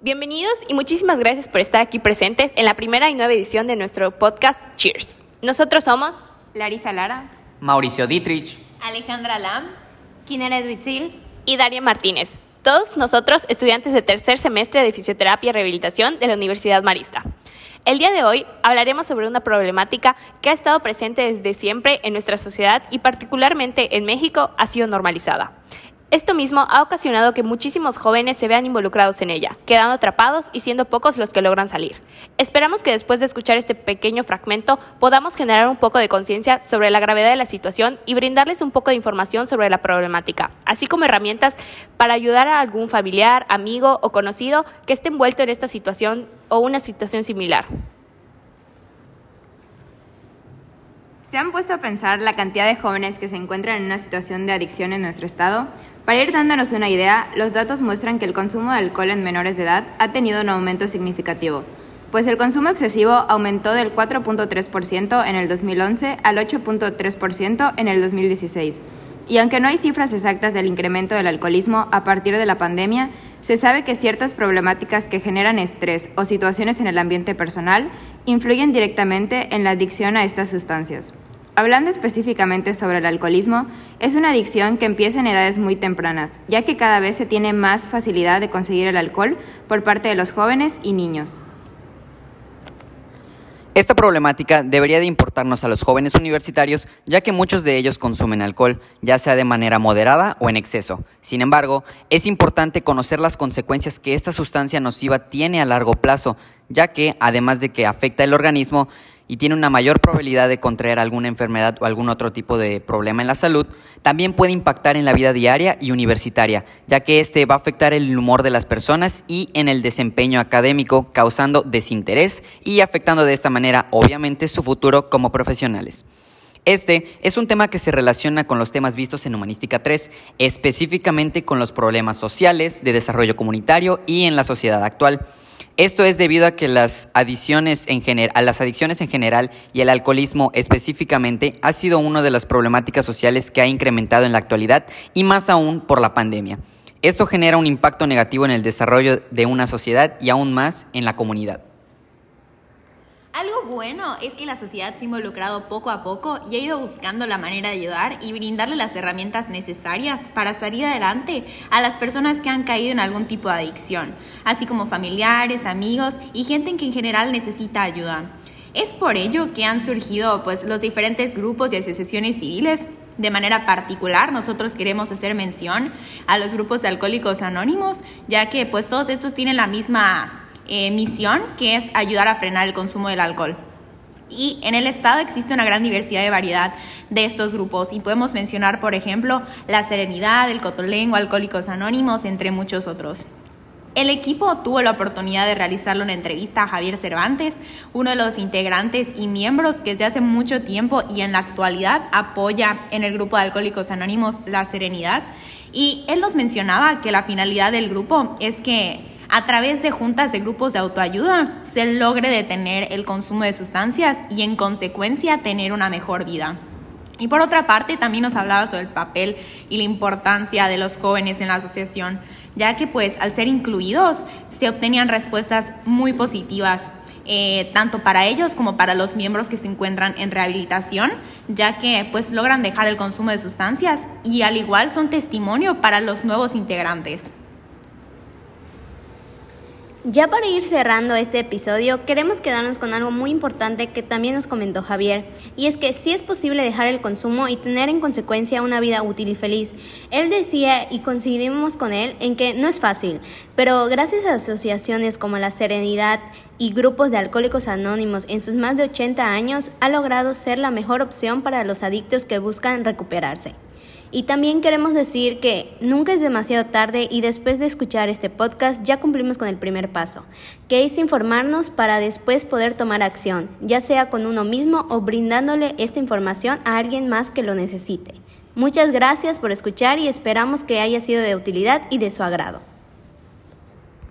Bienvenidos y muchísimas gracias por estar aquí presentes en la primera y nueva edición de nuestro podcast Cheers. Nosotros somos Larisa Lara, Mauricio Dietrich, Alejandra Lam, Kineret Witzil y Daria Martínez. Todos nosotros estudiantes de tercer semestre de Fisioterapia y Rehabilitación de la Universidad Marista. El día de hoy hablaremos sobre una problemática que ha estado presente desde siempre en nuestra sociedad y particularmente en México ha sido normalizada. Esto mismo ha ocasionado que muchísimos jóvenes se vean involucrados en ella, quedando atrapados y siendo pocos los que logran salir. Esperamos que después de escuchar este pequeño fragmento podamos generar un poco de conciencia sobre la gravedad de la situación y brindarles un poco de información sobre la problemática, así como herramientas para ayudar a algún familiar, amigo o conocido que esté envuelto en esta situación o una situación similar. ¿Se han puesto a pensar la cantidad de jóvenes que se encuentran en una situación de adicción en nuestro estado? Para ir dándonos una idea, los datos muestran que el consumo de alcohol en menores de edad ha tenido un aumento significativo, pues el consumo excesivo aumentó del 4.3% en el 2011 al 8.3% en el 2016. Y aunque no hay cifras exactas del incremento del alcoholismo a partir de la pandemia, se sabe que ciertas problemáticas que generan estrés o situaciones en el ambiente personal influyen directamente en la adicción a estas sustancias. Hablando específicamente sobre el alcoholismo, es una adicción que empieza en edades muy tempranas, ya que cada vez se tiene más facilidad de conseguir el alcohol por parte de los jóvenes y niños. Esta problemática debería de importarnos a los jóvenes universitarios, ya que muchos de ellos consumen alcohol, ya sea de manera moderada o en exceso. Sin embargo, es importante conocer las consecuencias que esta sustancia nociva tiene a largo plazo, ya que, además de que afecta el organismo, y tiene una mayor probabilidad de contraer alguna enfermedad o algún otro tipo de problema en la salud, también puede impactar en la vida diaria y universitaria, ya que este va a afectar el humor de las personas y en el desempeño académico, causando desinterés y afectando de esta manera obviamente su futuro como profesionales. Este es un tema que se relaciona con los temas vistos en Humanística 3, específicamente con los problemas sociales, de desarrollo comunitario y en la sociedad actual. Esto es debido a que las adicciones en a las adicciones en general y el alcoholismo específicamente ha sido una de las problemáticas sociales que ha incrementado en la actualidad y más aún por la pandemia. Esto genera un impacto negativo en el desarrollo de una sociedad y aún más en la comunidad. Algo bueno es que la sociedad se ha involucrado poco a poco y ha ido buscando la manera de ayudar y brindarle las herramientas necesarias para salir adelante a las personas que han caído en algún tipo de adicción, así como familiares, amigos y gente en que en general necesita ayuda. Es por ello que han surgido pues, los diferentes grupos y asociaciones civiles de manera particular, nosotros queremos hacer mención a los grupos de alcohólicos anónimos, ya que pues todos estos tienen la misma eh, misión, que es ayudar a frenar el consumo del alcohol. Y en el estado existe una gran diversidad de variedad de estos grupos y podemos mencionar, por ejemplo, La Serenidad, el Cotolengo, Alcohólicos Anónimos, entre muchos otros. El equipo tuvo la oportunidad de realizarle una entrevista a Javier Cervantes, uno de los integrantes y miembros que desde hace mucho tiempo y en la actualidad apoya en el grupo de Alcohólicos Anónimos La Serenidad. Y él nos mencionaba que la finalidad del grupo es que a través de juntas de grupos de autoayuda se logre detener el consumo de sustancias y en consecuencia tener una mejor vida. Y por otra parte, también nos hablaba sobre el papel y la importancia de los jóvenes en la asociación, ya que pues al ser incluidos se obtenían respuestas muy positivas, eh, tanto para ellos como para los miembros que se encuentran en rehabilitación, ya que pues logran dejar el consumo de sustancias y al igual son testimonio para los nuevos integrantes. Ya para ir cerrando este episodio, queremos quedarnos con algo muy importante que también nos comentó Javier, y es que sí es posible dejar el consumo y tener en consecuencia una vida útil y feliz. Él decía, y coincidimos con él, en que no es fácil, pero gracias a asociaciones como La Serenidad y grupos de alcohólicos anónimos en sus más de 80 años, ha logrado ser la mejor opción para los adictos que buscan recuperarse. Y también queremos decir que nunca es demasiado tarde y después de escuchar este podcast ya cumplimos con el primer paso, que es informarnos para después poder tomar acción, ya sea con uno mismo o brindándole esta información a alguien más que lo necesite. Muchas gracias por escuchar y esperamos que haya sido de utilidad y de su agrado.